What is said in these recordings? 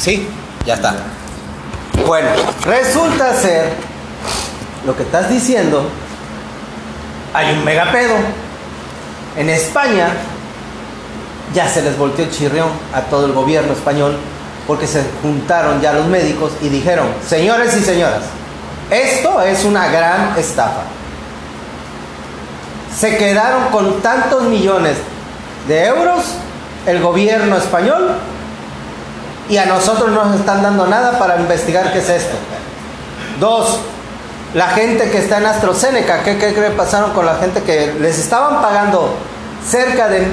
Así, ya está. Bueno, resulta ser lo que estás diciendo. Hay un megapedo. En España ya se les volteó el chirrión a todo el gobierno español porque se juntaron ya los médicos y dijeron, señores y señoras, esto es una gran estafa. Se quedaron con tantos millones de euros el gobierno español y a nosotros no nos están dando nada para investigar qué es esto. Dos, la gente que está en AstraZeneca, ¿qué, qué, qué pasaron con la gente que les estaban pagando cerca de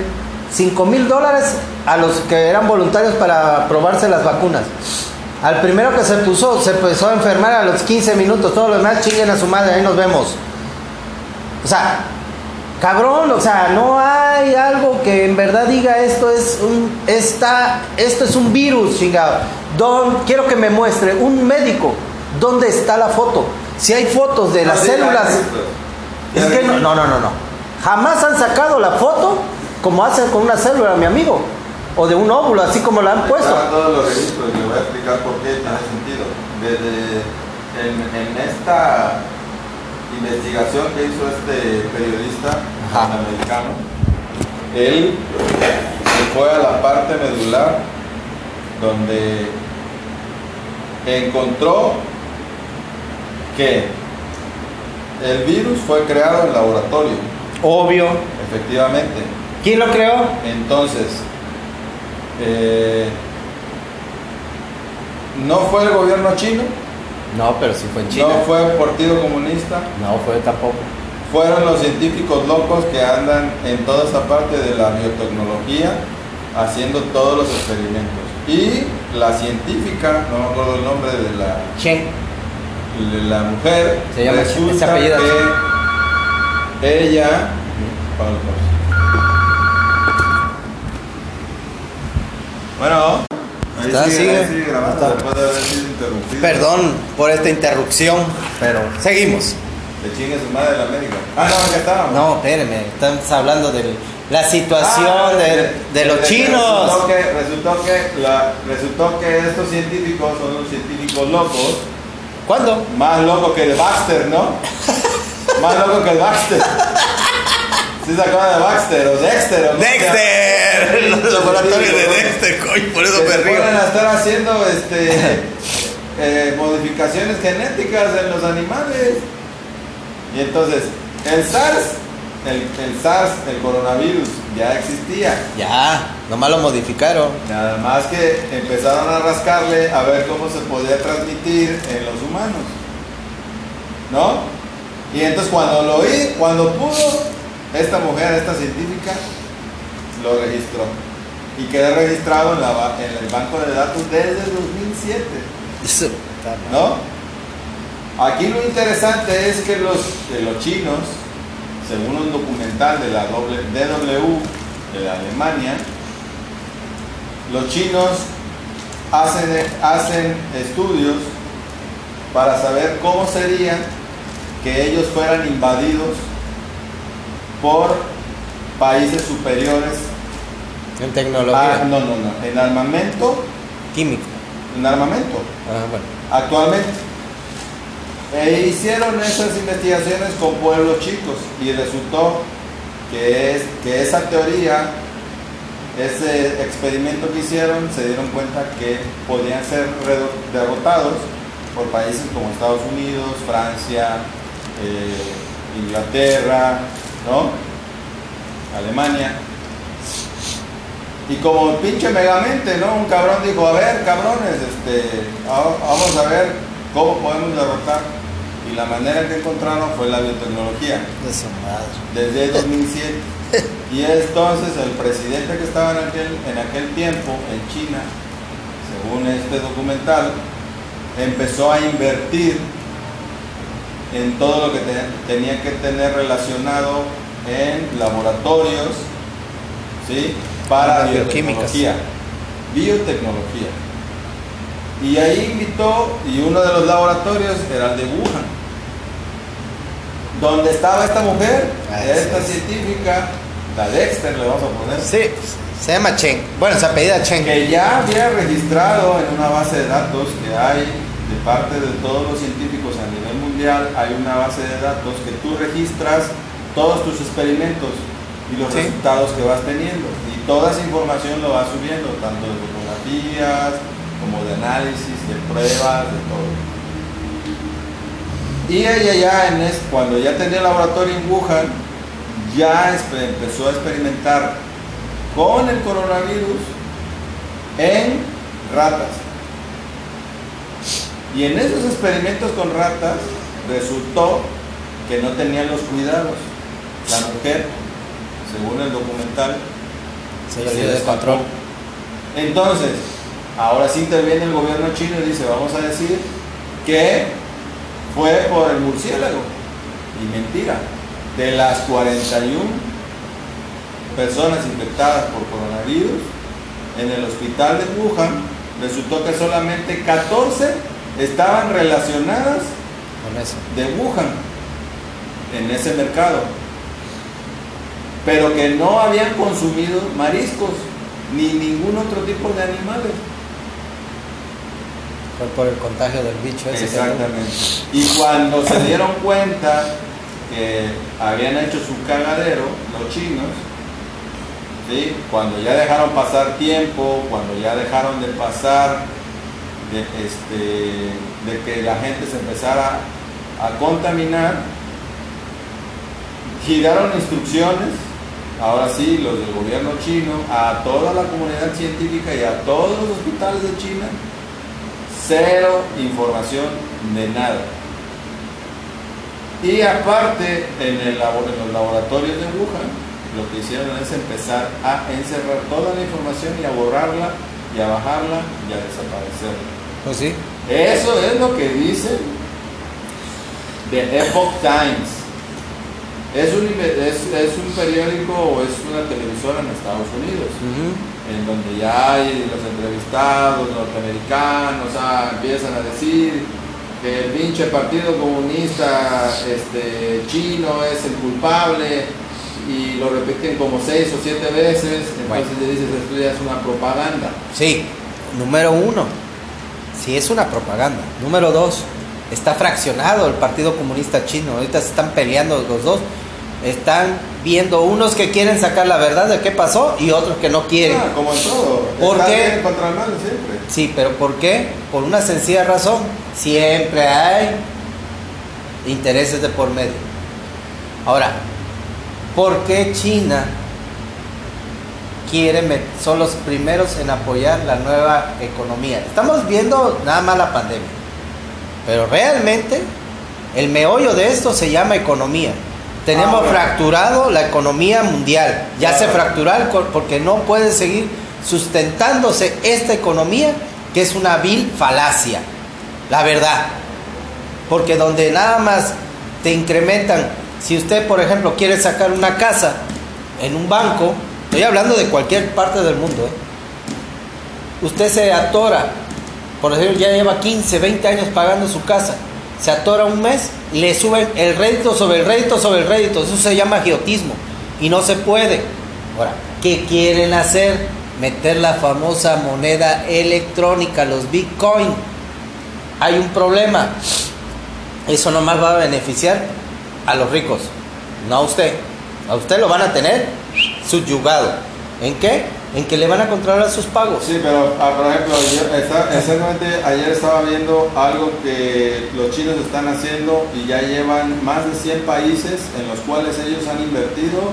5 mil dólares a los que eran voluntarios para probarse las vacunas? Al primero que se puso, se empezó a enfermar a los 15 minutos, todos los demás chinguen a su madre, ahí nos vemos. O sea, cabrón, o sea, no hay algo que en verdad diga esto es un esta, esto es un virus, chingado. Don, quiero que me muestre un médico dónde está la foto. Si hay fotos de las células, es que no, no, no, no, no. Jamás han sacado la foto como hacen con una célula, mi amigo, o de un óvulo, así como la han puesto. Todos los registros y le voy a explicar por qué tiene sentido. Desde en, en esta investigación que hizo este periodista americano, él se fue a la parte medular donde encontró que el virus fue creado en laboratorio, Obvio. efectivamente. ¿Quién lo creó? Entonces, eh, no fue el gobierno chino, No, pero sí fue en China. no fue el Partido Comunista, No fue tampoco. fueron los científicos locos que andan en toda esa parte de la biotecnología haciendo todos los experimentos. Y la científica, no me acuerdo el nombre de la, Chen. de la mujer, Se llama Chen, resulta se apellida que ella... Bueno, ahí Está, sigue, sigue. ahí sigue grabando Está. después de haber sido interrumpido. Perdón por esta interrupción, pero seguimos. Le chingue su madre la América. Ah, no, acá estábamos. No, espérenme, estamos hablando de la situación Ah, de, de los que chinos. Resultó que, resultó, que la- resultó que estos científicos son unos científicos locos, ¿Cuándo? más locos que el Baxter, ¿no? más loco que el Baxter. ¿Sí se acuerdan de Baxter o Dexter? O? Dexter, los laboratorios de Dexter, coño, por eso Que me río. a estar haciendo este, eh, modificaciones genéticas en los animales. Y entonces, el SARS, el, el SARS, el coronavirus, ya existía. Ya, nomás lo modificaron. Nada más que empezaron a rascarle a ver cómo se podía transmitir en los humanos. ¿No? Y entonces cuando lo oí, cuando pudo, esta mujer, esta científica, lo registró. Y quedó registrado en, la en el banco de datos desde 2007. Eso, ¿No? Aquí lo interesante es que los, que los chinos, según un documental de la DW de la Alemania, los chinos hacen, hacen estudios para saber cómo sería que ellos fueran invadidos por países superiores. En a- tecnología, no, no, no, en armamento, químico. en armamento. Ah, bueno. actualmente. E hicieron esas investigaciones con pueblos chicos y resultó que, es, que esa teoría, ese experimento que hicieron, se dieron cuenta que podían ser derrotados por países como Estados Unidos, Francia, eh, Inglaterra, ¿no? Alemania. Y como pinche megamente, ¿no? Un cabrón dijo, a ver, cabrones, este, vamos a ver cómo podemos derrotar. Y la manera que encontraron fue la biotecnología, De su madre. desde 2007. Y entonces el presidente que estaba en aquel, en aquel tiempo en China, según este documental, empezó a invertir en todo lo que te- tenía que tener relacionado en laboratorios, ¿sí? Para Bioquímicas. biotecnología. Biotecnología. Y ahí invitó, y uno de los laboratorios era el de Wuhan, donde estaba esta mujer, Ah, esta sí. científica, la Dexter le vamos a poner. Sí, Se llama Chen. Bueno, se apellida Chen. que ya había registrado en una base de datos que hay de parte de todos los científicos a nivel mundial, hay una base de datos que tú registras todos tus experimentos y los Sí. resultados que vas teniendo. Y toda esa información lo vas subiendo, tanto de fotografías como de análisis, de pruebas, de todo. Y ella ya en es, cuando ya tenía el laboratorio en Wuhan, ya empezó a experimentar con el coronavirus en ratas. Y en esos experimentos con ratas resultó que no tenían los cuidados. La mujer, según el documental, Se le de control. entonces, ahora sí interviene el gobierno chino y dice, vamos a decir que fue por el murciélago. Y mentira, de las 41 personas infectadas por coronavirus en el hospital de Wuhan, resultó que solamente 14 estaban relacionadas Con eso. de Wuhan en ese mercado, pero que no habían consumido mariscos ni ningún otro tipo de animales. Fue por el contagio del bicho ese. Exactamente. Y cuando se dieron cuenta que habían hecho su cagadero, los chinos, ¿sí? cuando ya dejaron pasar tiempo, cuando ya dejaron de pasar, de, este, de que la gente se empezara a contaminar, giraron instrucciones, ahora sí, los del gobierno chino, a toda la comunidad científica y a todos los hospitales de China, cero información de nada. Y aparte, en, el labo- en los laboratorios de Wuhan, lo que hicieron es empezar a encerrar toda la información y a borrarla y a bajarla y a desaparecerla. Pues sí. Eso es lo que dice The Epoch Times. Es un, es, es un periódico o es una televisora en Estados Unidos, en donde ya hay los entrevistados norteamericanos, ah, empiezan a decir que el pinche partido comunista este, chino es el culpable y lo repiten como seis o siete veces, entonces Bueno. le dices esto ya es una propaganda. Sí, número uno, sí es una propaganda. Número dos, está fraccionado el Partido Comunista Chino. Ahorita se están peleando los dos. Están viendo unos que quieren sacar la verdad de qué pasó y otros que no quieren. Ah, como en todo. ¿Por Está qué? bien contra el mal siempre. Sí, pero ¿por qué? Por una sencilla razón. Siempre hay intereses de por medio. Ahora, ¿por qué China quiere son los primeros en apoyar la nueva economía? Estamos viendo nada más la pandemia, pero realmente el meollo de esto se llama economía. Tenemos Ah, fracturado la economía mundial. Ya se Claro. fracturó porque no puede seguir sustentándose esta economía que es una vil falacia. La verdad. Porque donde nada más te incrementan, si usted por ejemplo quiere sacar una casa en un banco, estoy hablando de cualquier parte del mundo, ¿eh? usted se atora, por ejemplo ya lleva 15, 20 años pagando su casa, se atora un mes, le suben el rédito sobre el rédito sobre el rédito, eso se llama agiotismo y no se puede. Ahora, ¿qué quieren hacer? Meter la famosa moneda electrónica, los bitcoin. Hay un problema. Eso nomás va a beneficiar a los ricos, no a usted. A usted lo van a tener subyugado. ¿En qué? En que le van a controlar sus pagos. Sí, pero ah, por ejemplo, yo esta- exactamente ayer estaba viendo algo que los chinos están haciendo y ya llevan más de 100 países en los cuales ellos han invertido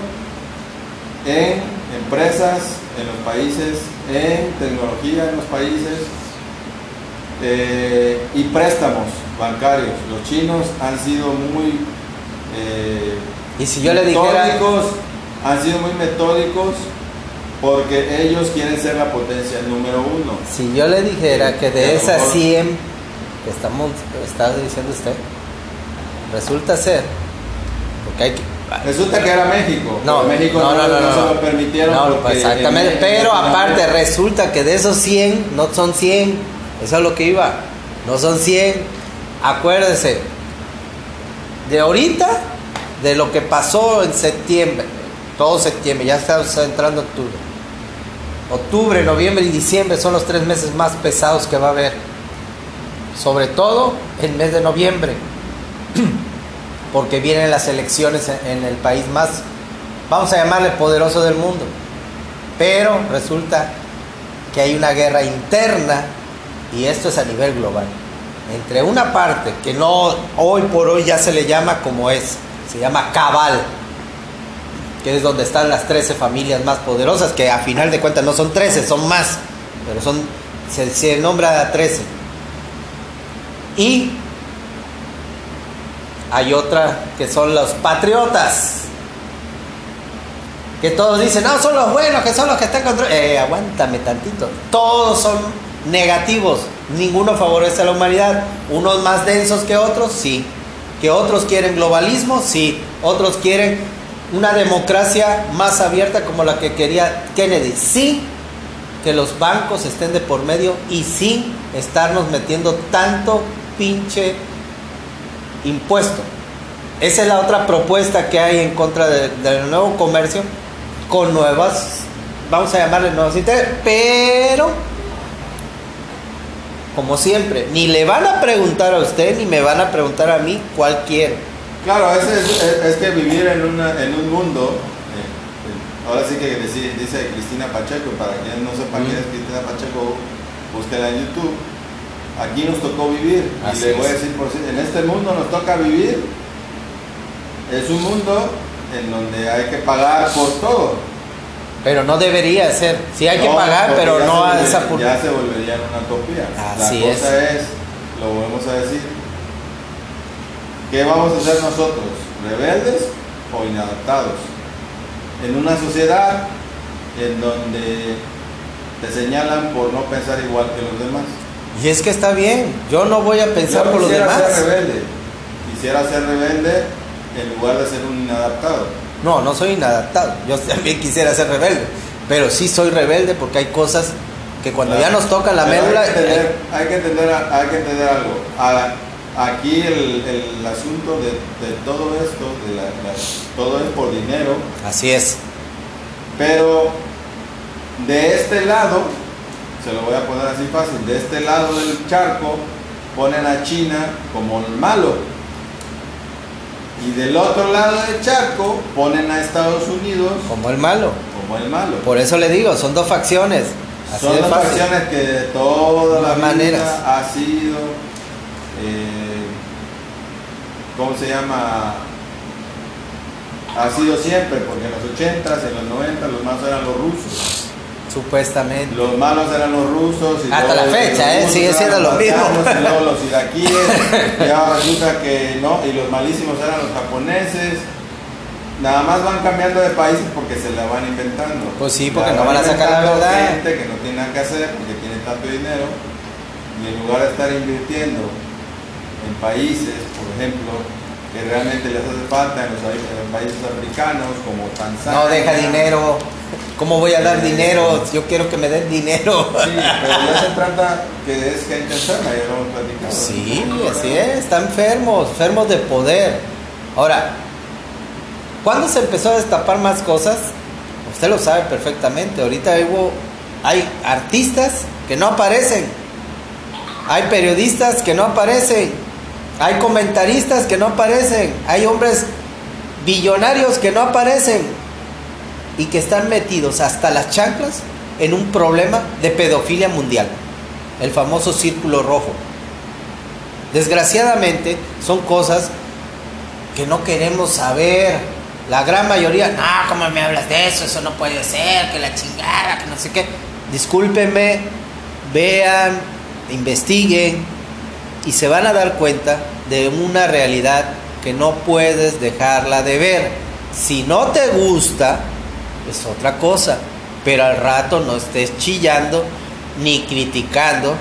en empresas en los países, en tecnología en los países eh, y préstamos bancarios. Los chinos han sido muy eh, Y si yo le dijera, han sido muy metódicos porque ellos quieren ser la potencia número uno. si yo le dijera que de esas mejor- 100 que estamos, está diciendo usted, resulta ser, porque hay que, Resulta que era México. No, México no, no, no, se no. lo permitieron. Pues exactamente, en- en- pero aparte resulta que de esos 100 no son 100, eso es lo que iba, no son 100, acuérdese, de ahorita, de lo que pasó en septiembre, todo septiembre, ya estamos entrando octubre, octubre, noviembre y diciembre son los tres meses más pesados que va a haber. Sobre todo el mes de noviembre, porque vienen las elecciones en el país más, vamos a llamarle poderoso del mundo. Pero resulta que hay una guerra interna y esto es a nivel global. Entre una parte que no hoy por hoy ya se le llama como es, se llama cabal, que es donde están las 13 familias más poderosas, que a final de cuentas no son 13, son más, pero son se, nombra a 13. Y hay otra que son los patriotas, que todos dicen, no, son los buenos, que son los que están contra... Eh, aguántame tantito. Todos son negativos, ninguno favorece a la humanidad. Unos más densos que otros, sí. Que otros quieren globalismo, sí. Otros quieren una democracia más abierta como la que quería Kennedy, sí. Que los bancos estén de por medio y sin estarnos metiendo tanto pinche impuesto. Esa es la otra propuesta que hay en contra del nuevo comercio con nuevas, vamos a llamarle nuevos intereses, pero como siempre, ni le van a preguntar a usted ni me van a preguntar a mí cuál quiere. Claro, es, es, que vivir en, una, en un mundo, eh, ahora sí que dice, dice, Cristina Pacheco, para quien no sepa quién es Cristina Pacheco, búsquela en YouTube. Aquí nos tocó vivir, y le voy a decir por en este mundo nos toca vivir. Es un mundo en donde hay que pagar por todo. Pero no debería ser. Sí hay que pagar, pero no a esa. Ya se volvería una utopía. Así La cosa es. lo volvemos a decir, ¿qué vamos a hacer nosotros? ¿Rebeldes o inadaptados? En una sociedad en donde te señalan por no pensar igual que los demás. Y es que está bien, yo no voy a pensar por los demás. Quisiera ser rebelde, quisiera ser rebelde en lugar de ser un inadaptado. No, no soy inadaptado. Yo también quisiera ser rebelde. Pero sí soy rebelde porque hay cosas que cuando ya nos toca la médula. Hay que entender, hay que hay que algo. Aquí el, el, asunto de, de, todo esto, de la, todo es por dinero. Así es. Pero de este lado, se lo voy a poner así fácil, de este lado del charco ponen a China como el malo y del otro lado del charco ponen a Estados Unidos como el malo. Como el malo. Por eso le digo, son dos facciones. son dos facciones que de todas las maneras ha sido, eh, ¿cómo se llama? Ha sido siempre, porque en los 80s, en los 90 los más eran los rusos. Supuestamente. Los malos eran los rusos. Y Hasta la fecha, ¿eh? Sigue siendo lo mismo. Y luego los iraquíes. ya resulta que no. Y los malísimos eran los japoneses. Nada más van cambiando de países porque se la van inventando. Pues sí, porque no van a sacar la verdad. gente que no tiene nada que hacer porque tiene tanto dinero. Y en lugar de estar invirtiendo en países, por ejemplo, que realmente les hace falta en los, países africanos como Tanzania. No deja dinero. ¿Cómo voy a dar dinero? Yo quiero que me den dinero. Sí, pero ya se trata que es gente enferma, ya lo hemos platicado. Sí, así es, están enfermos, enfermos de poder. Ahora, ¿cuándo se empezó a destapar más cosas? Usted lo sabe perfectamente. Ahorita hubo, hay artistas que no aparecen, hay periodistas que no aparecen, hay comentaristas que no aparecen, hay hombres billonarios que no aparecen y que están metidos hasta las chanclas en un problema de pedofilia mundial, el famoso círculo rojo. Desgraciadamente son cosas que no queremos saber. La gran mayoría, no, ¿cómo me hablas de eso? Eso no puede ser, que la chingada, que no sé qué. Discúlpenme, vean, investiguen, y se van a dar cuenta de una realidad que no puedes dejarla de ver. Si no te gusta, es otra cosa, pero al rato no estés chillando ni criticando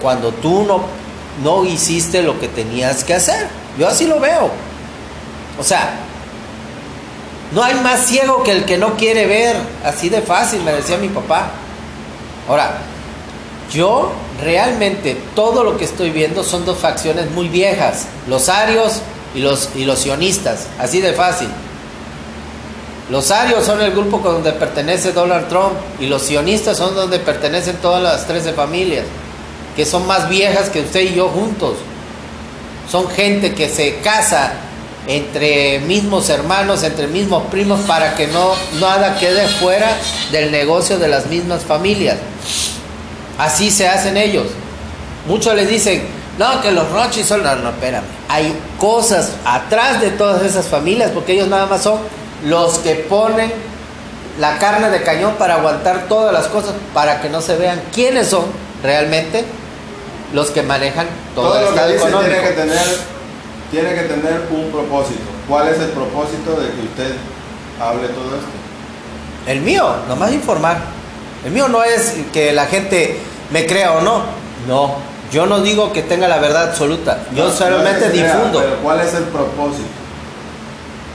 cuando tú no, no hiciste lo que tenías que hacer. Yo así lo veo. O sea, no hay más ciego que el que no quiere ver, así de fácil, me decía mi papá. Ahora, yo realmente todo lo que estoy viendo son dos facciones muy viejas, los arios y los, y los sionistas, así de fácil. Los arios son el grupo con donde pertenece Donald Trump y los sionistas son donde pertenecen todas las 13 familias, que son más viejas que usted y yo juntos. Son gente que se casa entre mismos hermanos, entre mismos primos, para que no nada quede fuera del negocio de las mismas familias. Así se hacen ellos. Muchos les dicen, no, que los Roches son... No, no, espérame. Hay cosas atrás de todas esas familias, porque ellos nada más son los que ponen la carne de cañón para aguantar todas las cosas, para que no se vean quiénes son realmente los que manejan todo, el lo que estado dice económico. tiene que tener tiene que tener un propósito. ¿Cuál es el propósito de que usted hable todo esto? El mío, nomás informar. El mío no es que la gente me crea o no. No, yo no digo que tenga la verdad absoluta. Yo No, solamente difundo. pero ¿cuál es el propósito?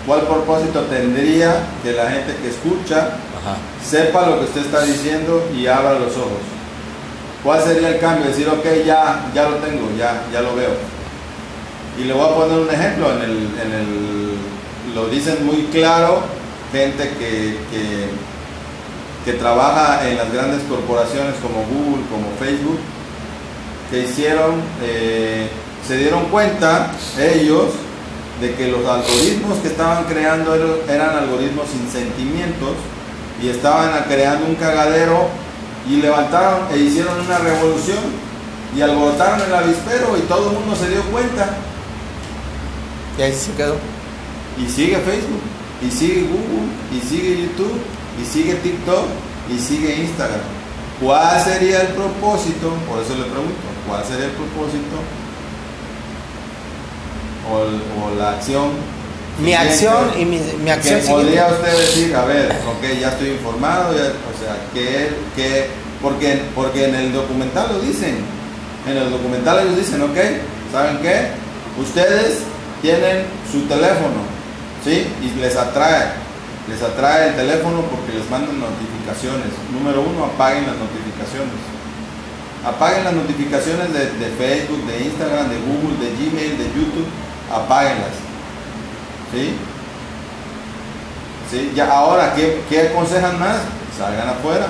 ¿Cuál propósito tendría que la gente que escucha Ajá. sepa lo que usted está diciendo y abra los ojos? ¿Cuál sería el cambio? Decir, ok, ya, ya lo tengo, ya, ya lo veo. Y le voy a poner un ejemplo, en el, en el, lo dicen muy claro, gente que, que, que trabaja en las grandes corporaciones como Google, como Facebook, que hicieron, eh, se dieron cuenta ellos de que los algoritmos que estaban creando eran algoritmos sin sentimientos y estaban creando un cagadero y levantaron e hicieron una revolución y alborotaron el avispero y todo el mundo se dio cuenta Y ahí se quedó. y sigue Facebook y sigue Google y sigue YouTube y sigue TikTok y sigue Instagram. ¿Cuál sería el propósito? Por eso le pregunto, ¿cuál sería el propósito? O, el- o la acción. Mi acción y mi, mi acción que podría usted decir, a ver, ok, ya estoy informado, ya- o sea, que, que porque, porque en el documental lo dicen, en el documental ellos dicen, ok, ¿saben qué? Ustedes tienen su teléfono, ¿sí? Y les atrae, les atrae el teléfono porque les mandan notificaciones. Número uno, apaguen las notificaciones. Apaguen las notificaciones de, de Facebook, de Instagram, de Google, de Gmail, de YouTube, apáguenlas. ¿Sí? ¿Sí? Ya, ahora, ¿qué, ¿qué aconsejan más? Salgan afuera.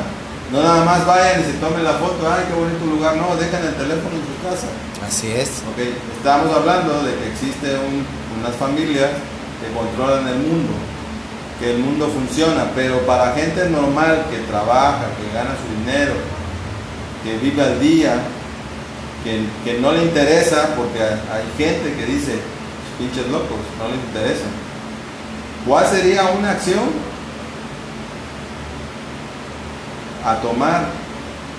No nada más vayan y se tomen la foto, ay, qué bonito lugar. No, dejen el teléfono en su casa. Así es. Ok, estamos hablando de que existe un- unas familias que controlan el mundo, que el mundo funciona, pero para gente normal que trabaja, que gana su dinero, que vive al día, que, que no le interesa, porque hay gente que dice, pinches locos, no les interesa. ¿Cuál sería una acción a tomar?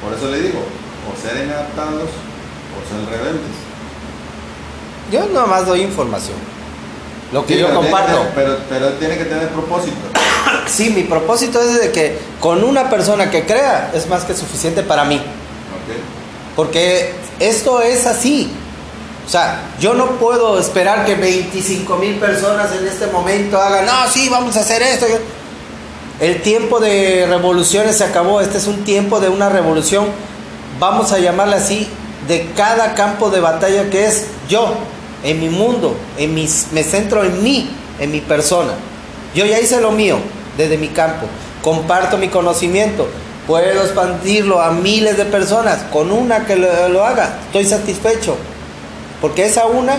Por eso le digo, o ser inadaptados o ser rebeldes. Yo nomás doy información. Lo que Sí, yo pero comparto. pero, pero tiene que tener propósito. Sí, mi propósito es de que con una persona que crea es más que suficiente para mí. Porque esto es así. O sea, yo no puedo esperar que 25 mil personas en este momento hagan, no, sí, vamos a hacer esto. El tiempo de revoluciones se acabó. Este es un tiempo de una revolución, vamos a llamarla así, de cada campo de batalla que es yo, en mi mundo, en mis, me centro en mí, en mi persona. Yo ya hice lo mío desde mi campo, comparto mi conocimiento, puedo expandirlo a miles de personas, con una que lo, lo haga, estoy satisfecho, porque esa una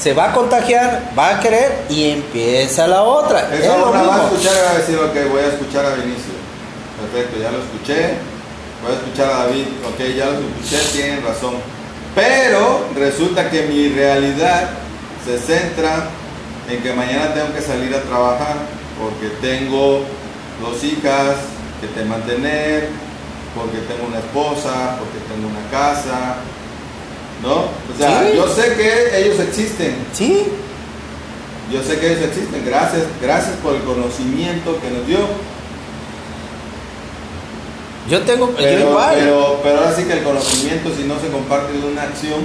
se va a contagiar, va a querer y empieza la otra. Es Eso lo una va a mismo. escuchar y va a decir, ok, voy a escuchar a Vinicio. Perfecto, ya lo escuché. Voy a escuchar a David, ok, ya lo escuché, tienen razón. Pero resulta que mi realidad se centra en que mañana tengo que salir a trabajar porque tengo dos hijas que te mantener, porque tengo una esposa, porque tengo una casa, ¿no? O sea, Sí. yo sé que ellos existen, Sí, yo sé que ellos existen, gracias, gracias por el conocimiento que nos dio. Yo tengo, yo Pero, igual. pero, pero ahora sí que el conocimiento, si no se comparte de una acción,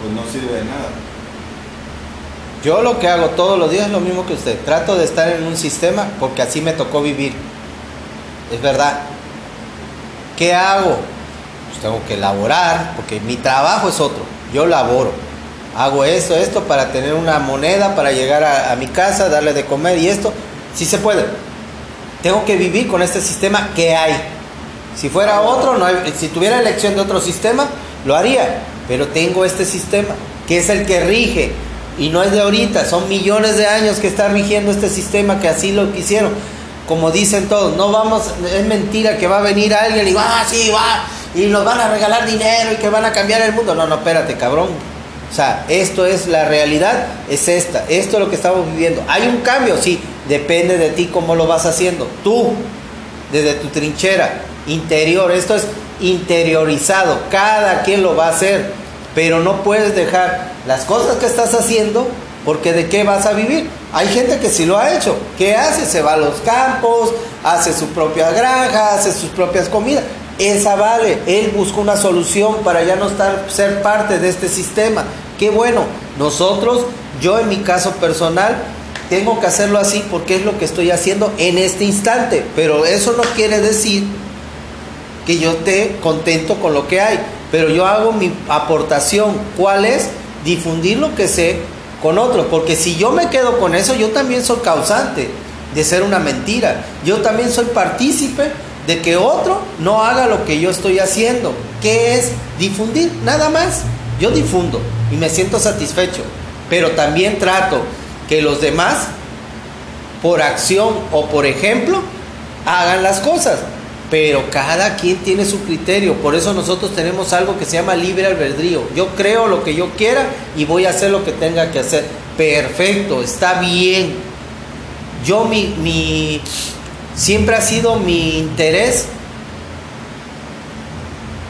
pues no sirve de nada. Yo lo que hago todos los días es lo mismo que usted. Trato de estar en un sistema porque así me tocó vivir. Es verdad. ¿Qué hago? Pues tengo que elaborar porque mi trabajo es otro. Yo laboro. Hago esto, esto para tener una moneda, para llegar a, a mi casa, darle de comer y esto. Sí se puede. tengo que vivir con este sistema que hay. Si fuera otro, si tuviera elección de otro sistema, lo haría. Pero tengo este sistema, que es el que rige. Y no es de ahorita, son millones de años que está rigiendo este sistema, que así lo quisieron. Como dicen todos, no vamos, es mentira que va a venir alguien y va, ah, sí, va, y nos van a regalar dinero y que van a cambiar el mundo. No, no, espérate, cabrón. O sea, esto es la realidad, es esta, esto es lo que estamos viviendo. Hay un cambio, sí, depende de ti cómo lo vas haciendo. Tú, desde tu trinchera interior, esto es interiorizado, cada quien lo va a hacer, pero no puedes dejar las cosas que estás haciendo porque de qué vas a vivir. Hay gente que sí lo ha hecho. ¿Qué hace? Se va a los campos, hace su propia granja, hace sus propias comidas esa vale. Él busca una solución para ya no estar, ser parte de este sistema. Qué bueno. Nosotros, yo en mi caso personal, tengo que hacerlo así porque es lo que estoy haciendo en este instante. Pero eso no quiere decir que yo esté contento con lo que hay. Pero yo hago mi aportación. ¿Cuál es? Difundir lo que sé con otros. Porque si yo me quedo con eso, yo también soy causante de ser una mentira. Yo también soy partícipe de que otro no haga lo que yo estoy haciendo, que es difundir, nada más. Yo difundo y me siento satisfecho, pero también trato que los demás, por acción o por ejemplo, hagan las cosas. Pero cada quien tiene su criterio, por eso nosotros tenemos algo que se llama libre albedrío. Yo creo lo que yo quiera y voy a hacer lo que tenga que hacer. Perfecto, está bien. Yo mi, mi, Siempre ha sido mi interés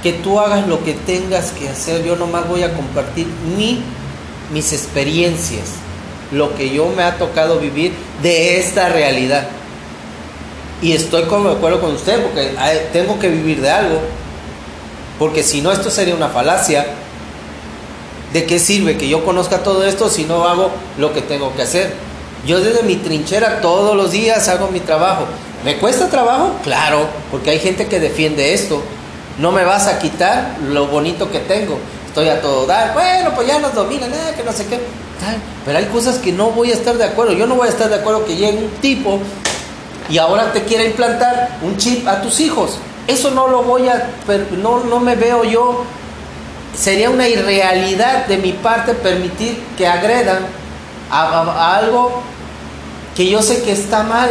que tú hagas lo que tengas que hacer. Yo nomás voy a compartir mi, mis experiencias, lo que yo me ha tocado vivir de esta realidad. Y estoy de acuerdo con usted porque tengo que vivir de algo. Porque si no, esto sería una falacia. ¿De qué sirve que yo conozca todo esto si no hago lo que tengo que hacer? Yo desde mi trinchera todos los días hago mi trabajo. ¿Me cuesta trabajo? Claro, porque hay gente que defiende esto. No me vas a quitar lo bonito que tengo. Estoy a todo dar. Bueno, pues ya nos dominan, eh, que no sé qué. Pero hay cosas que no voy a estar de acuerdo. Yo no voy a estar de acuerdo que llegue un tipo y ahora te quiera implantar un chip a tus hijos. Eso no lo voy a, no, no me veo yo. Sería una irrealidad de mi parte permitir que agredan a algo que yo sé que está mal.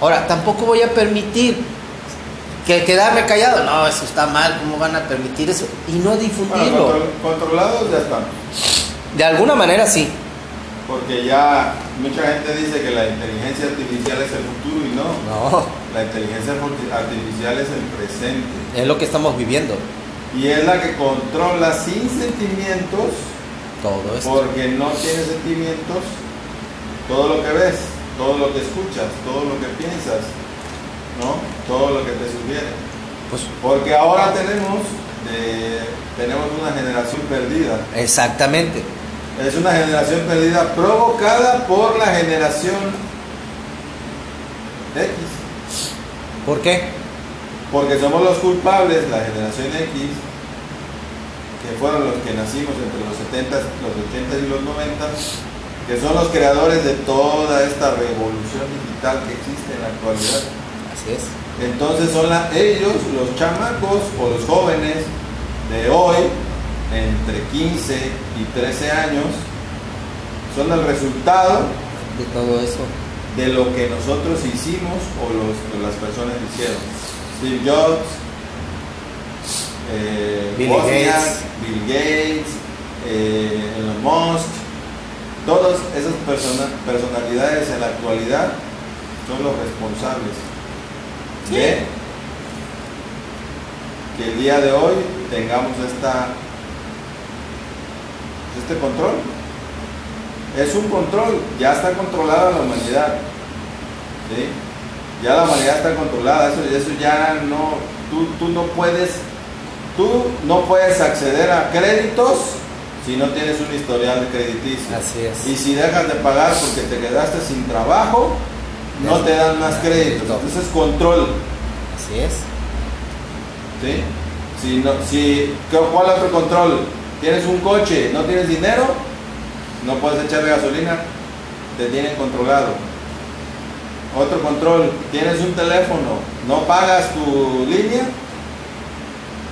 Ahora, tampoco voy a permitir que quedarme callado. No, eso está mal, ¿cómo van a permitir eso? Y no difundirlo. controlados ya están. De alguna manera sí. Porque ya mucha gente dice que la inteligencia artificial es el futuro y no. No. La inteligencia artificial es el presente. Es lo que estamos viviendo. Y es la que controla sin sentimientos. Todo esto. Porque no tiene sentimientos todo lo que ves todo lo que escuchas, todo lo que piensas, ¿no? Todo lo que te sugiere. Pues, Porque ahora tenemos, tenemos una generación perdida. Exactamente. Es una generación perdida provocada por la generación X. ¿Por qué? Porque somos los culpables, la generación X, que fueron los que nacimos entre los 70, los 80 y los 90 que son los creadores de toda esta revolución digital que existe en la actualidad. Así es. Entonces son ellos, los chamacos o los jóvenes de hoy, entre 15 y 13 años, son el resultado de todo eso. De lo que nosotros hicimos o los, las personas hicieron. Steve Jobs, eh, Bill Gates, Bill Gates eh, Elon Musk, Todas esas personalidades en la actualidad son los responsables de que el día de hoy tengamos esta este control. Es un control, ya está controlada la humanidad. Ya la humanidad está controlada, eso, eso ya no, tú, tú no puedes, tú no puedes acceder a créditos si no tienes un historial crediticio. Así es. Y si dejas de pagar porque te quedaste sin trabajo, no te dan más créditos. Entonces control. Así es. ¿Sí? Si no, si, ¿Cuál otro control? Tienes un coche, no tienes dinero, no puedes echarle gasolina, te tienen controlado. Otro control, tienes un teléfono, no pagas tu línea,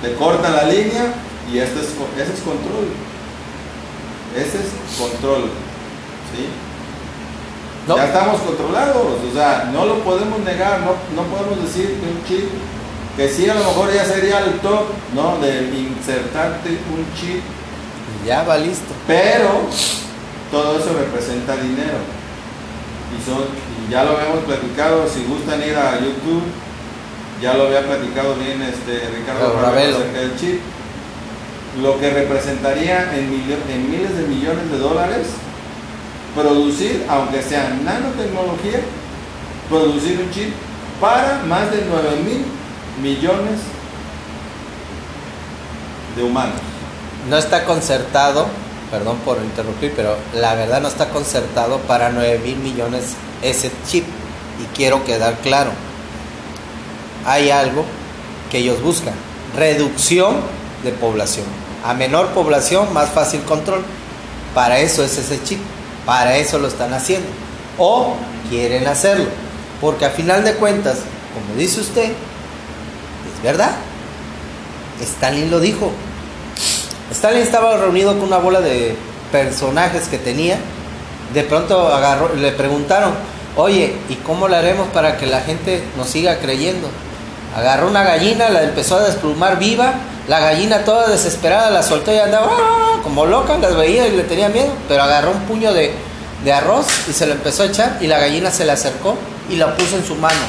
te cortan la línea y este es, ese es control. Ese es control. ¿sí? No. Ya estamos controlados, o sea, no lo podemos negar, no, no podemos decir que un chip, que sí a lo mejor ya sería el top, ¿no? De insertarte un chip, ya va listo. pero todo eso representa dinero. Y, son, y ya lo habíamos platicado, si gustan ir a YouTube, ya lo había platicado bien este Ricardo Ravelo. Acerca del chip. Lo que representaría en, en miles de millones de dólares producir, aunque sea nanotecnología, producir un chip para más de 9 mil millones de humanos. No está concertado, perdón por interrumpir, pero la verdad no está concertado para 9 mil millones ese chip. Y quiero quedar claro. Hay algo que ellos buscan. Reducción de población. A menor población, más fácil control. Para eso es ese chip. Para eso lo están haciendo. O quieren hacerlo. Porque a final de cuentas, como dice usted, es verdad. Stalin lo dijo. Stalin estaba reunido con una bola de personajes que tenía. De pronto le preguntaron, oye, ¿y cómo le haremos para que la gente nos siga creyendo? Agarró una gallina, la empezó a desplumar viva. La gallina toda desesperada la soltó y andaba ¡ah! como loca, las veía y le tenía miedo. Pero agarró un puño de arroz y se lo empezó a echar y la gallina se le acercó y la puso en su mano.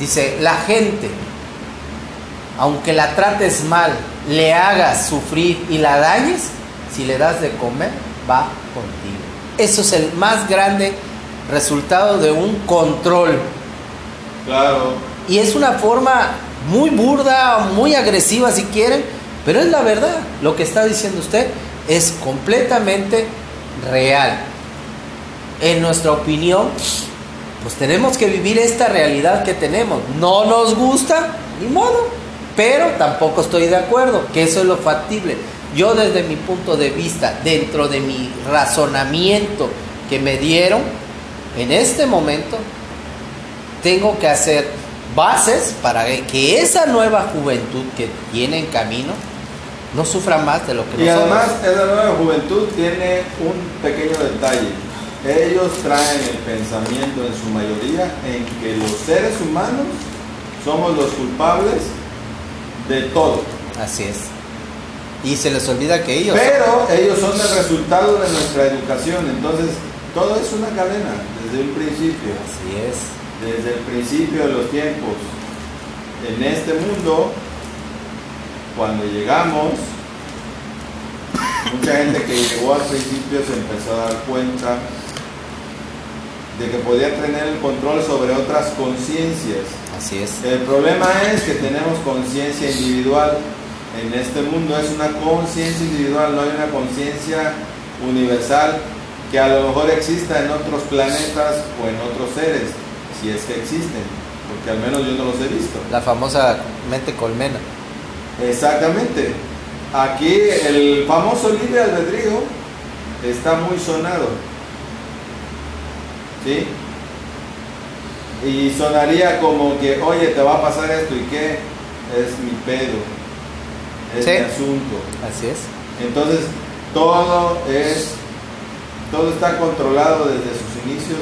Dice, la gente aunque la trates mal, le hagas sufrir y la dañes, si le das de comer, va contigo. Eso es el más grande resultado de un control. Claro, Y es una forma muy burda, muy agresiva si quieren, pero es la verdad. Lo que está diciendo usted es completamente real. En nuestra opinión, pues tenemos que vivir esta realidad que tenemos. No nos gusta, ni modo, pero tampoco estoy de acuerdo, que eso es lo factible. Yo desde mi punto de vista, dentro de mi razonamiento que me dieron, en este momento, tengo que hacer bases para que esa nueva juventud que viene en camino no sufra más de lo que Y nosotros. además, esa nueva juventud tiene un pequeño detalle. Ellos traen el pensamiento en su mayoría en que los seres humanos somos los culpables de todo. Así es. Y se les olvida que ellos. Pero ellos son el resultado de nuestra educación. Entonces, todo es una cadena desde un principio. Así es. Desde el principio de los tiempos. En este mundo, cuando llegamos, mucha gente que llegó al principio se empezó a dar cuenta de que podía tener el control sobre otras conciencias. Así es. El problema es que tenemos conciencia individual. En este mundo es una conciencia individual, no hay una conciencia universal que a lo mejor exista en otros planetas o en otros seres, si es que existen, porque al menos yo no los he visto. La famosa mente colmena. Exactamente. Aquí el famoso libre albedrío está muy sonado. ¿Sí? Y sonaría como que, oye, te va a pasar esto y qué? Es mi pedo. Es Sí. mi asunto. Así es. Entonces, todo es, todo está controlado desde sus inicios.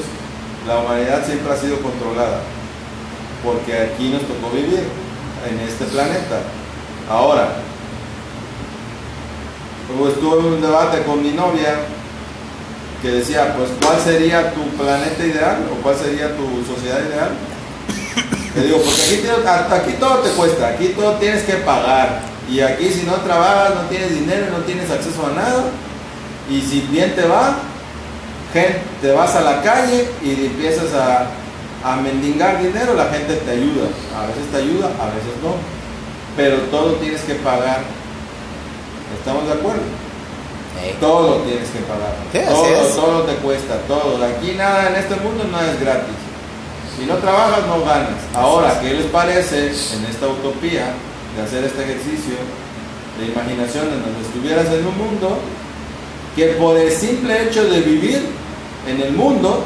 La humanidad siempre ha sido controlada, porque aquí nos tocó vivir, en este planeta. Ahora, pues tuve un debate con mi novia que decía, pues, ¿cuál sería tu planeta ideal o cuál sería tu sociedad ideal? Le digo, porque aquí, te- todo te cuesta, aquí todo tienes que pagar. Y aquí si no trabajas, no tienes dinero, no tienes acceso a nada. Y si bien te va, te vas a la calle y empiezas a, a mendigar dinero, la gente te ayuda. A veces te ayuda, a veces no. Pero todo tienes que pagar. ¿Estamos de acuerdo? Todo tienes que pagar. Sí, todo, es. todo te cuesta, todo. Aquí nada en este mundo no es gratis. Si no trabajas, no ganas. Ahora, ¿qué les parece en esta utopía de hacer este ejercicio de imaginación en donde estuvieras en un mundo que por el simple hecho de vivir en el mundo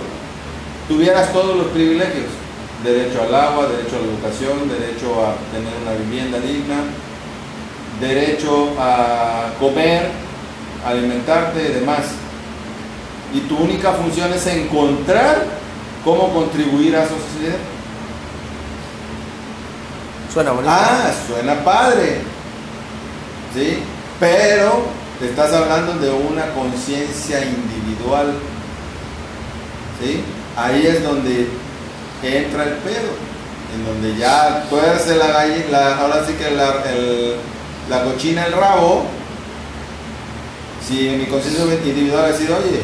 tuvieras todos los privilegios, derecho al agua, derecho a la educación, derecho a tener una vivienda digna, derecho a comer, alimentarte y demás. Y tu única función es encontrar cómo contribuir a esa sociedad. Suena bonito. Ah, suena padre. ¿Sí? Pero te estás hablando de una conciencia individual. ¿Sí? Ahí es donde entra el pedo. En donde ya tuerce la gallina, ahora sí que la, el- la cochina el rabo. Si mi conciencia individual decir, oye,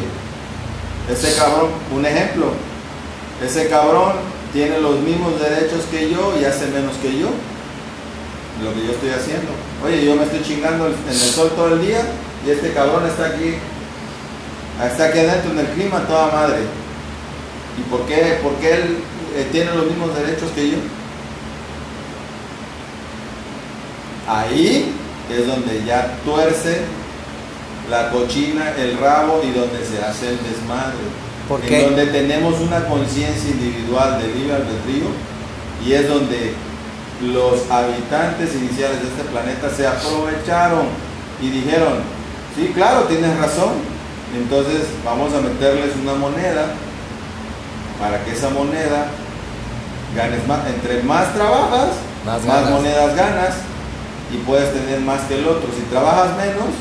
ese cabrón, un ejemplo, ese cabrón tiene los mismos derechos que yo y hace menos que yo. Lo que yo estoy haciendo. Oye, yo me estoy chingando en el sol todo el día y este cabrón está aquí, está aquí adentro en el clima toda madre. ¿Y por qué? Porque él eh, tiene los mismos derechos que yo. Ahí es donde ya tuerce la cochina, el rabo y donde se hace el desmadre. ¿Por en donde tenemos una conciencia individual de libre albedrío y es donde los habitantes iniciales de este planeta se aprovecharon y dijeron, sí, claro, tienes razón, entonces vamos a meterles una moneda para que esa moneda ganes más, entre más trabajas, Más más, monedas ganas y puedes tener más que el otro. Si trabajas menos,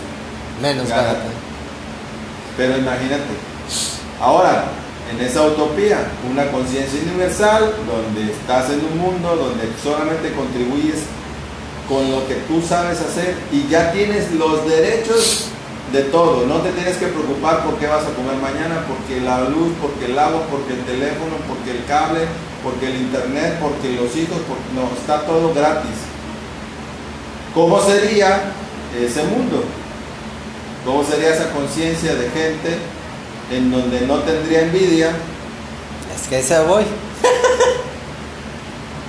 Menos gana. pero imagínate, ahora, en esa utopía, una conciencia universal, donde estás en un mundo donde solamente contribuyes con lo que tú sabes hacer y ya tienes los derechos de todo, no te tienes que preocupar por qué vas a comer mañana, porque la luz, porque el agua, porque el teléfono, porque el cable, porque el internet, porque los hijos, porque no, está todo gratis. ¿Cómo sería ese mundo? ¿Cómo sería esa conciencia de gente en donde no tendría envidia? Es que ese voy.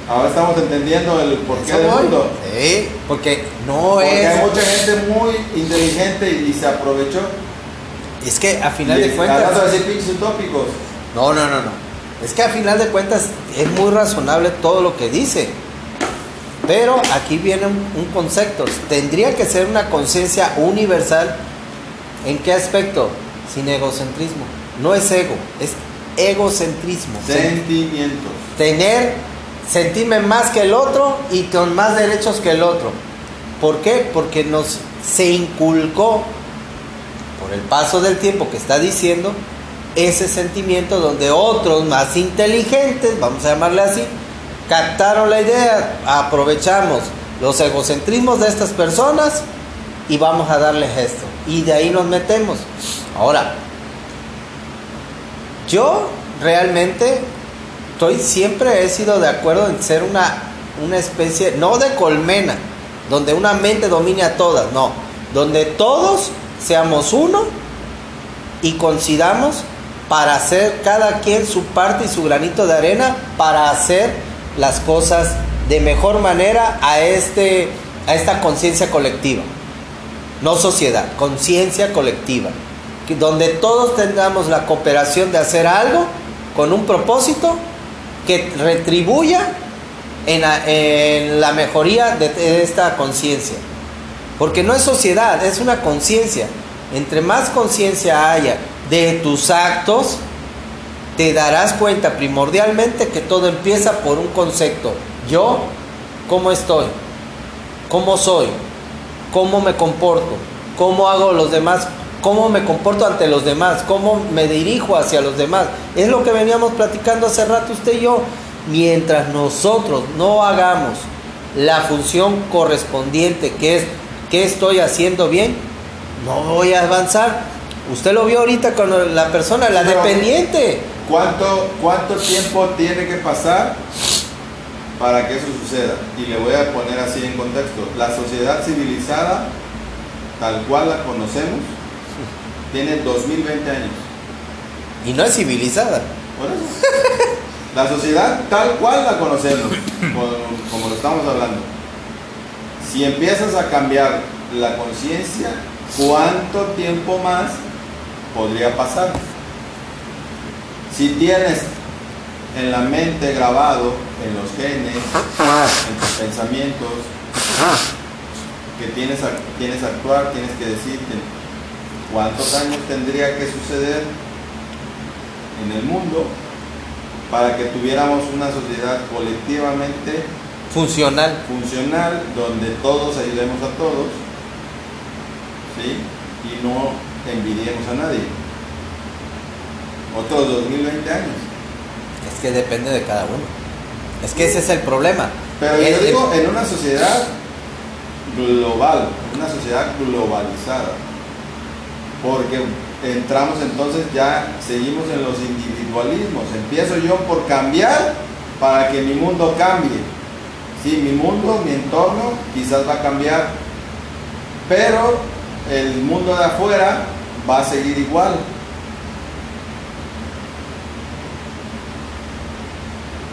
Ahora estamos entendiendo el porqué del voy. mundo. Sí, porque no Porque hay es. mucha gente muy inteligente y, y se aprovechó. Es que a final Y de cuentas. rato decir pinches utópicos. No, no, no, no. Es que a final de cuentas es muy razonable todo lo que dice. Pero aquí viene un, un concepto. Tendría que ser una conciencia universal. ¿En qué aspecto? Sin egocentrismo. No es ego, es egocentrismo. Sentimientos. Tener, sentirme más que el otro y con más derechos que el otro. ¿Por qué? Porque nos se inculcó por el paso del tiempo que está diciendo ese sentimiento donde otros más inteligentes, vamos a llamarle así, captaron la idea, aprovechamos los egocentrismos de estas personas y vamos a darles esto. Y de ahí nos metemos. Ahora, yo realmente estoy siempre he sido de acuerdo en ser una, una especie, no de colmena, donde una mente domine a todas, no, donde todos seamos uno y coincidamos para hacer cada quien su parte y su granito de arena para hacer las cosas de mejor manera a, este, a esta conciencia colectiva. No sociedad, conciencia colectiva. Donde todos tengamos la cooperación de hacer algo con un propósito que retribuya en la, en la mejoría de esta conciencia. Porque no es sociedad, es una conciencia. Entre más conciencia haya de tus actos, te darás cuenta primordialmente que todo empieza por un concepto. Yo, ¿cómo estoy? ¿Cómo soy? ¿Cómo me comporto? ¿Cómo hago los demás? ¿Cómo me comporto ante los demás? ¿Cómo me dirijo hacia los demás? Es lo que veníamos platicando hace rato usted y yo. Mientras nosotros no hagamos la función correspondiente, que es qué estoy haciendo bien, no voy a avanzar. Usted lo vio ahorita con la persona, la Pero- dependiente. ¿Cuánto, ¿Cuánto tiempo tiene que pasar para que eso suceda? Y le voy a poner así en contexto. La sociedad civilizada, tal cual la conocemos, tiene 2020 años. Y no es civilizada. Por eso. La sociedad tal cual la conocemos, como, como lo estamos hablando. Si empiezas a cambiar la conciencia, ¿cuánto tiempo más podría pasar? Si tienes en la mente grabado, en los genes, en tus pensamientos, que tienes, tienes que actuar, tienes que decirte cuántos años tendría que suceder en el mundo para que tuviéramos una sociedad colectivamente funcional, funcional donde todos ayudemos a todos ¿sí? y no envidiemos a nadie. Otros 2020 años. Que depende de cada uno. Es que ese es el problema. Pero yo digo, en una sociedad global, una sociedad globalizada, porque entramos entonces ya, seguimos en los individualismos. Empiezo yo por cambiar para que mi mundo cambie. Sí, mi mundo, mi entorno quizás va a cambiar, pero el mundo de afuera va a seguir igual.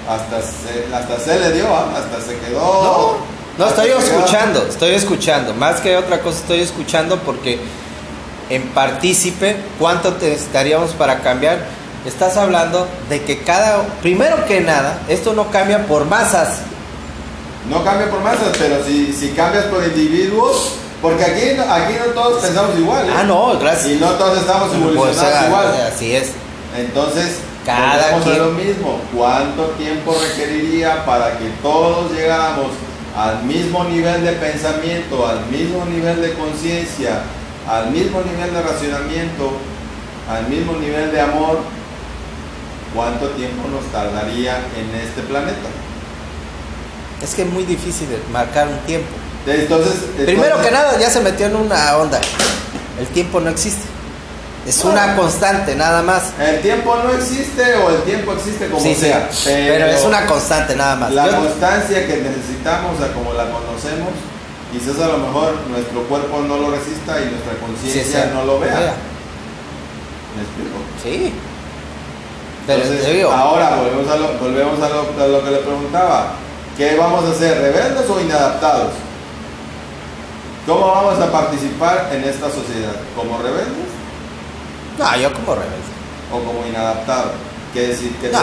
Hasta se, hasta se le dio, ¿ah? hasta se quedó. No, no estoy escuchando, estoy escuchando. Más que otra cosa, estoy escuchando porque en partícipe, ¿cuánto necesitaríamos para cambiar? Estás hablando de que cada, primero que nada, esto no cambia por masas. No cambia por masas, pero si, si cambias por individuos, porque aquí, aquí no todos pensamos igual. ¿eh? Ah, no, gracias. Y no todos estamos evolucionados igual. Así es. Entonces, cada quien... lo mismo. ¿Cuánto tiempo requeriría para que todos llegáramos al mismo nivel de pensamiento, al mismo nivel de conciencia, al mismo nivel de racionamiento, al mismo nivel de amor, ¿cuánto tiempo nos tardaría en este planeta? Es que es muy difícil marcar un tiempo. Entonces, primero que nada, ya se metió en una onda. El tiempo no existe. Es una constante, nada más. El tiempo no existe o el tiempo existe como sea. pero, es una constante, nada más. La constancia que necesitamos, a como la conocemos, quizás a lo mejor nuestro cuerpo no lo resista y nuestra conciencia no lo vea. ¿Me explico? Sí. Entonces, ahora volvemos, a lo, volvemos a, lo, a lo que le preguntaba. ¿Qué vamos a hacer? ¿Rebeldes o inadaptados? ¿Cómo vamos a participar en esta sociedad? ¿Como rebeldes? No, yo como rebelde. ¿O como inadaptado? decir que no,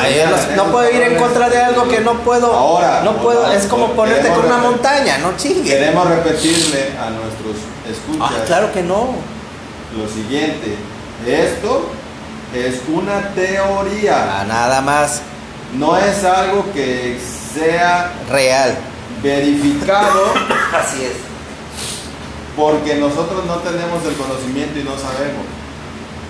no puedo ir en contra de algo que no puedo. Ahora, no puedo, es como ponerte con una montaña, no chingue. Queremos repetirle a nuestros escuchas. Ah, claro que no. Lo siguiente, esto es una teoría. Ah, nada más. No es algo que sea real, verificado. Así es. Porque nosotros no tenemos el conocimiento y no sabemos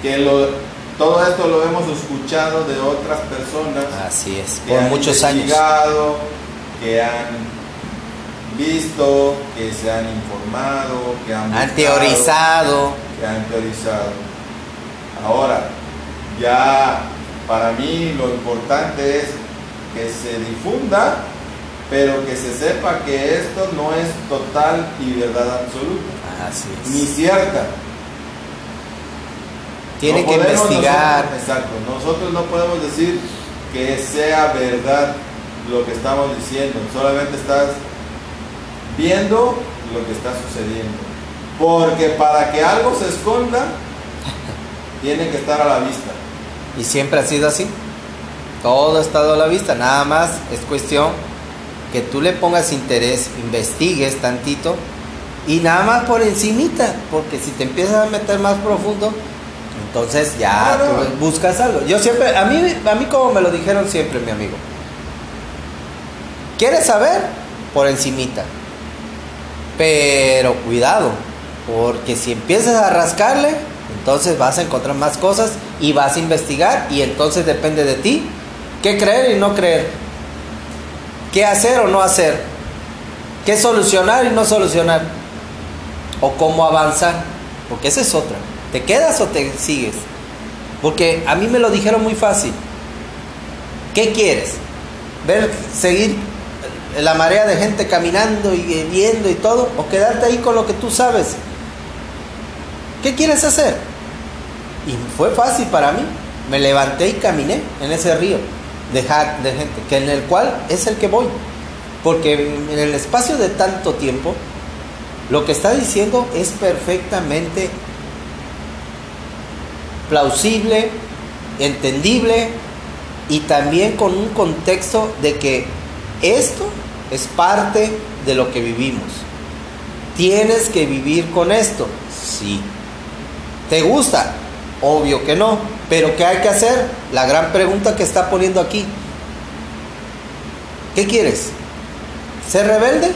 que lo todo esto lo hemos escuchado de otras personas. Así es, por muchos años. Que han visto, que se han informado, que han, han teorizado. Que han teorizado. Ahora, ya para mí lo importante es que se difunda, pero que se sepa que esto no es total y verdad absoluta. Así es. Ni cierta tiene que investigar. exacto, nosotros no podemos decir que sea verdad lo que estamos diciendo, solamente estás viendo lo que está sucediendo. Porque para que algo se esconda, tiene que estar a la vista. Y siempre ha sido así. Todo ha estado a la vista, nada más es cuestión que tú le pongas interés, investigues tantito y nada más por encimita, porque si te empiezas a meter más profundo, entonces ya tú buscas algo. Yo siempre, a mí, a mí como me lo dijeron siempre, mi amigo. ¿Quieres saber? Por encimita. Pero cuidado, porque si empiezas a rascarle, entonces vas a encontrar más cosas y vas a investigar y entonces depende de ti qué creer y no creer. ¿Qué hacer o no hacer? ¿Qué solucionar y no solucionar? O cómo avanzar, porque esa es otra. ¿Te quedas o te sigues? Porque a mí me lo dijeron muy fácil. ¿Qué quieres? ¿Ver, seguir la marea de gente caminando y viendo y todo? ¿O quedarte ahí con lo que tú sabes? ¿Qué quieres hacer? Y fue fácil para mí. Me levanté y caminé en ese río de, de gente, que en el cual es el que voy. Porque en el espacio de tanto tiempo, lo que está diciendo es perfectamente plausible, entendible y también con un contexto de que esto es parte de lo que vivimos. Tienes que vivir con esto, sí. ¿Te gusta? Obvio que no, pero ¿qué hay que hacer? La gran pregunta que está poniendo aquí. ¿Qué quieres? ¿Ser rebelde?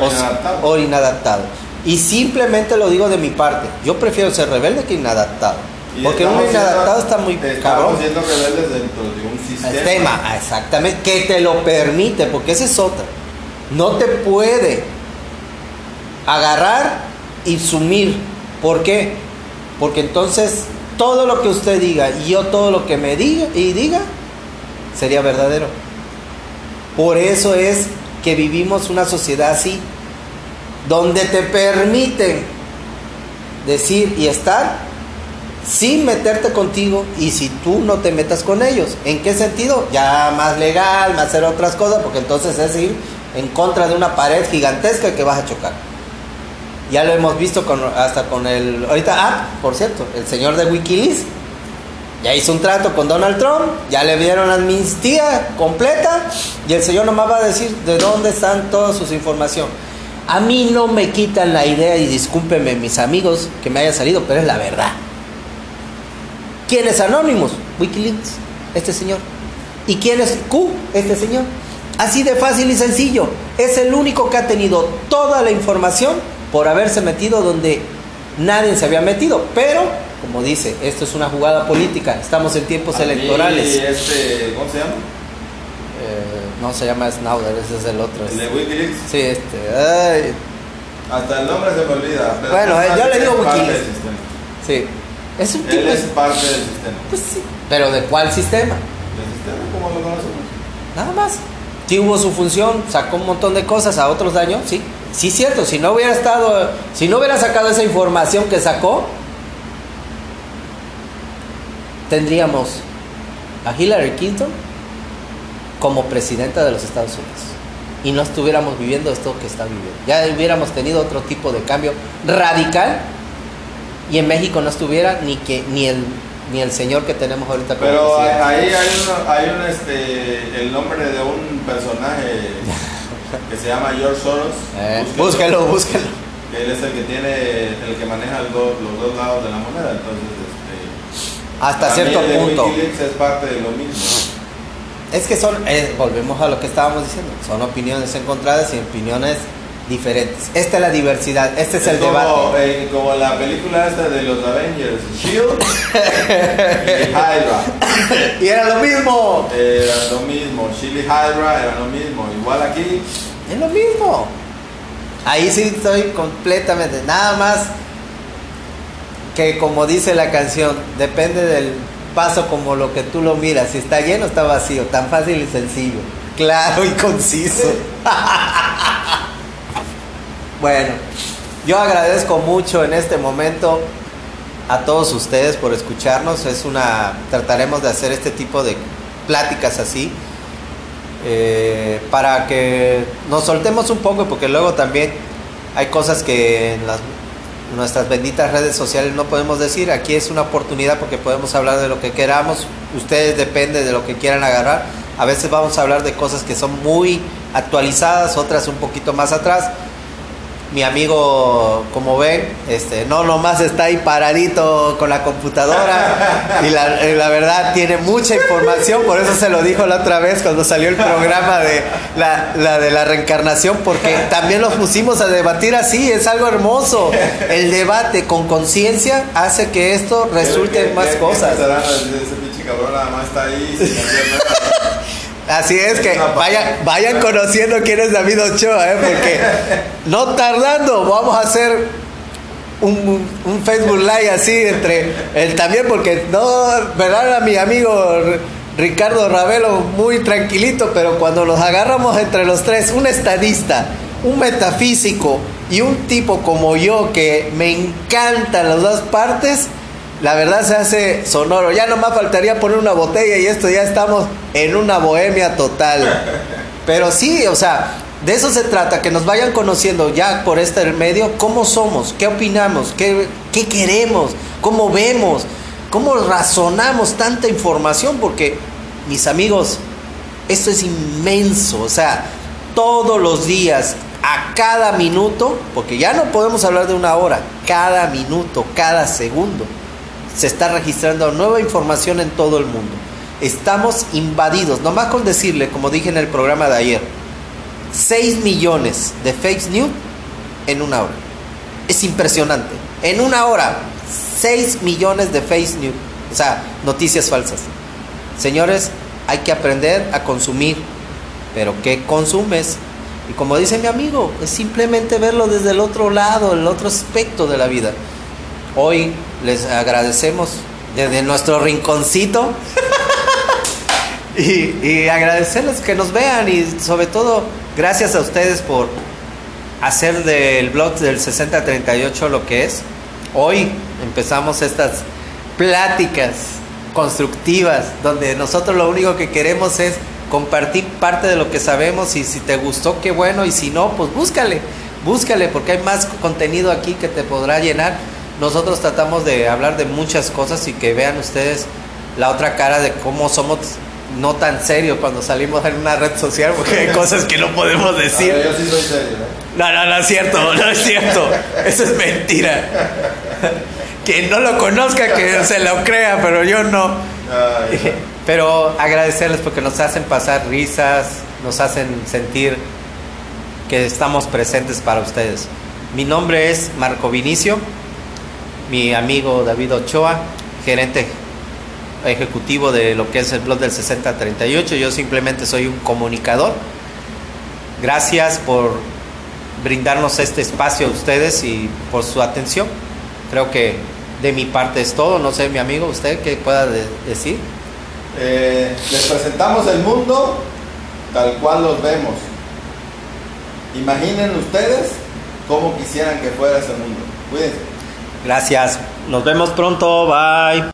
O inadaptado. o inadaptado? Y simplemente lo digo de mi parte. Yo prefiero ser rebelde que inadaptado. Porque uno estamos inadaptado siendo- está muy Estamos cabrón. siendo rebeldes dentro de un sistema. El tema, ah, exactamente, que te lo permite, porque esa es otra. No te puede agarrar y sumir. ¿Por qué? Porque entonces todo lo que usted diga y yo todo lo que me diga y diga sería verdadero. Por eso es que vivimos una sociedad así, donde te permiten decir y estar sin meterte contigo y si tú no te metas con ellos. ¿En qué sentido? Ya más legal, más hacer otras cosas, porque entonces es ir en contra de una pared gigantesca que vas a chocar. Ya lo hemos visto con, hasta con el... Ahorita, ah, por cierto, el señor de Wikileaks ya hizo un trato con Donald Trump, ya le dieron amnistía completa y el señor nomás va a decir de dónde están todas sus información. A mí no me quitan la idea y discúlpenme mis amigos que me haya salido, pero es la verdad. ¿Quién es Anonymous? Wikileaks, este señor. ¿Y quién es Q? Este señor. Así de fácil y sencillo. Es el único que ha tenido toda la información por haberse metido donde nadie se había metido. Pero, como dice, esto es una jugada política. Estamos en tiempos A mí, electorales. este, ¿Cómo se llama? Eh, no se llama Snowder, ese es el otro. El de Wikileaks. Sí, este. ay, Hasta el nombre se me olvida. pero Bueno, eh, yo le digo Wikileaks. del sí. Es un tipo. Él es parte del sistema. Pues sí. Pero ¿de cuál sistema? ¿El sistema cómo lo conocemos? Nada más. Sí hubo su función, sacó un montón de cosas, a otros daños, sí. Sí, cierto, si no hubiera estado, si no hubiera sacado esa información que sacó, tendríamos a Hillary Clinton como presidenta de los Estados Unidos. Y no estuviéramos viviendo esto que está viviendo. Ya hubiéramos tenido otro tipo de cambio radical y en México no estuviera ni que ni el ni el señor que tenemos ahorita como Pero presidente. ahí hay, uno, hay un, este, el nombre de un personaje que se llama George Soros. Eh, Búsquelo. búsquelo. Él es el que tiene, el que maneja los dos lados de la moneda. Entonces, este, Hasta cierto punto. Es parte de lo mismo. Es que son, eh, volvemos a lo que estábamos diciendo, son opiniones encontradas y opiniones diferentes. Esta es la diversidad, este es, el como, debate. eh, como la película esta de los Avengers, Shield y Hydra. Y era lo mismo. Era lo mismo, Shield y Hydra era lo mismo. Igual aquí, Es lo mismo. Ahí sí estoy completamente, nada más que como dice la canción, depende del paso como lo que tú lo miras, si está lleno está vacío, tan fácil y sencillo, claro y conciso. bueno, yo agradezco mucho en este momento a todos ustedes por escucharnos, es una, trataremos de hacer este tipo de pláticas así. eh, para que nos soltemos un poco porque luego también hay cosas que en las nuestras benditas redes sociales no podemos decir. Aquí es una oportunidad porque podemos hablar de lo que queramos. Ustedes depende de lo que quieran agarrar. A veces vamos a hablar de cosas que son muy actualizadas, otras un poquito más atrás. Mi amigo, como ven, este, no nomás está ahí paradito con la computadora y la, y la verdad tiene mucha información, por eso se lo dijo la otra vez cuando salió el programa de la, la de la reencarnación, porque también los pusimos a debatir así, es algo hermoso. El debate con conciencia hace que esto resulte en más cosas. Ese pinche cabrón nada más está ahí. Así es que vayan, vayan conociendo quién es David Ochoa, ¿eh? porque no tardando vamos a hacer un, un Facebook Live así entre él también, porque no, verdad, a mi amigo Ricardo Ravelo muy tranquilito, pero cuando nos agarramos entre los tres, un estadista, un metafísico y un tipo como yo que me encantan las dos partes, la verdad se hace sonoro. Ya nomás faltaría poner una botella y esto ya estamos en una bohemia total. Pero sí, o sea, de eso se trata, que nos vayan conociendo ya por este medio cómo somos, qué opinamos, qué, qué queremos, cómo vemos, cómo razonamos tanta información, porque mis amigos, esto es inmenso, o sea, todos los días, a cada minuto, porque ya no podemos hablar de una hora, cada minuto, cada segundo, se está registrando nueva información en todo el mundo. Estamos invadidos, nomás con decirle, como dije en el programa de ayer, 6 millones de fake news en una hora. Es impresionante. En una hora, 6 millones de fake news, o sea, noticias falsas. Señores, hay que aprender a consumir, pero ¿qué consumes? Y como dice mi amigo, es simplemente verlo desde el otro lado, el otro aspecto de la vida. Hoy les agradecemos desde nuestro rinconcito y, y, agradecerles que nos vean y sobre todo gracias a ustedes por hacer del blog del 6038 lo que es. Hoy empezamos estas pláticas constructivas donde nosotros lo único que queremos es compartir parte de lo que sabemos y si te gustó, qué bueno, y si no, pues búscale, búscale, porque hay más contenido aquí que te podrá llenar. Nosotros tratamos de hablar de muchas cosas y que vean ustedes la otra cara de cómo somos no tan serios cuando salimos en una red social, porque hay cosas que no podemos decir. yo sí soy serio, ¿eh? No, no, no es cierto, no es cierto. Eso es mentira. Quien no lo conozca, que se lo crea, pero yo no. Ay, Pero agradecerles porque nos hacen pasar risas, nos hacen sentir que estamos presentes para ustedes. Mi nombre es Marco Vinicio, mi amigo David Ochoa, gerente ejecutivo de lo que es el blog del 6038. Yo simplemente soy un comunicador. Gracias por brindarnos este espacio a ustedes y por su atención. Creo que de mi parte es todo. No sé, mi amigo, usted qué pueda de- decir. Eh, les presentamos el mundo tal cual los vemos. Imaginen ustedes cómo quisieran que fuera ese mundo. Cuídense. Gracias. Nos vemos pronto. Bye.